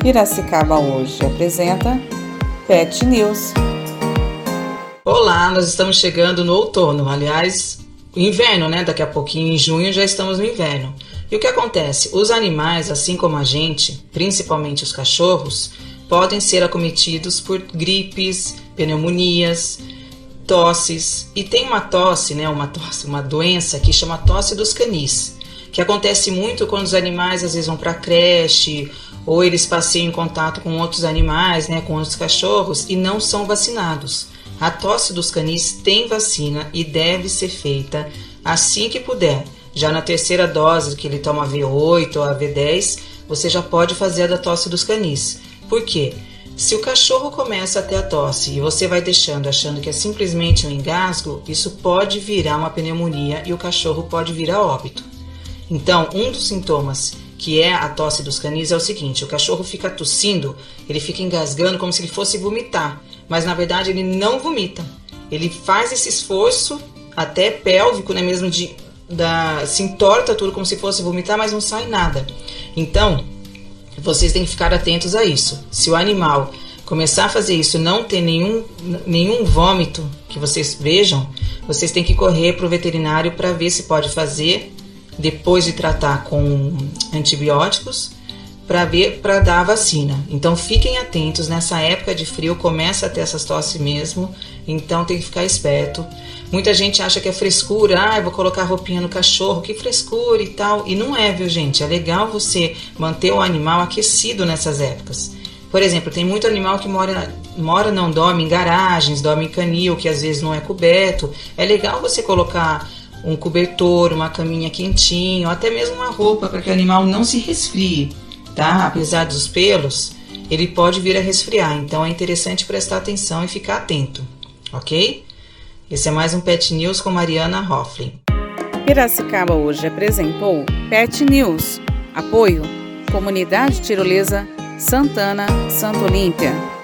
Piracicaba hoje apresenta Pet News. Olá, nós estamos chegando no outono, aliás, inverno, né? Daqui a pouquinho, em junho, já estamos no inverno. E o que acontece? Os animais, assim como a gente, principalmente os cachorros, podem ser acometidos por gripes, pneumonias, tosses. E tem uma tosse, né? Uma tosse, uma doença que chama tosse dos canis, que acontece muito quando os animais às vezes vão para creche ou eles passeiam em contato com outros animais, né, com outros cachorros e não são vacinados. A tosse dos canis tem vacina e deve ser feita assim que puder. Já na terceira dose que ele toma V8 ou a V10, você já pode fazer a da tosse dos canis. Por quê? Se o cachorro começa a ter a tosse e você vai deixando achando que é simplesmente um engasgo, isso pode virar uma pneumonia e o cachorro pode vir a óbito. Então, um dos sintomas que é a tosse dos canis, é o seguinte: o cachorro fica tossindo, ele fica engasgando como se ele fosse vomitar, mas na verdade ele não vomita. Ele faz esse esforço até pélvico, né, mesmo de da, se entorta tudo como se fosse vomitar, mas não sai nada. Então, vocês têm que ficar atentos a isso. Se o animal começar a fazer isso, não ter nenhum, nenhum vômito que vocês vejam, vocês têm que correr para o veterinário para ver se pode fazer depois de tratar com antibióticos para ver para dar a vacina. Então fiquem atentos, nessa época de frio começa a ter essas tosse mesmo, então tem que ficar esperto. Muita gente acha que é frescura, ah, vou colocar roupinha no cachorro, que frescura e tal. E não é, viu, gente? É legal você manter o animal aquecido nessas épocas. Por exemplo, tem muito animal que mora, mora não dorme em garagens, dorme em canil, que às vezes não é coberto. É legal você colocar um cobertor, uma caminha quentinha, ou até mesmo uma roupa para que o animal não se resfrie, tá? Apesar dos pelos, ele pode vir a resfriar, então é interessante prestar atenção e ficar atento, ok? Esse é mais um Pet News com Mariana Hoffling. Piracicaba hoje apresentou Pet News. Apoio Comunidade Tirolesa Santana, Santo Olímpia.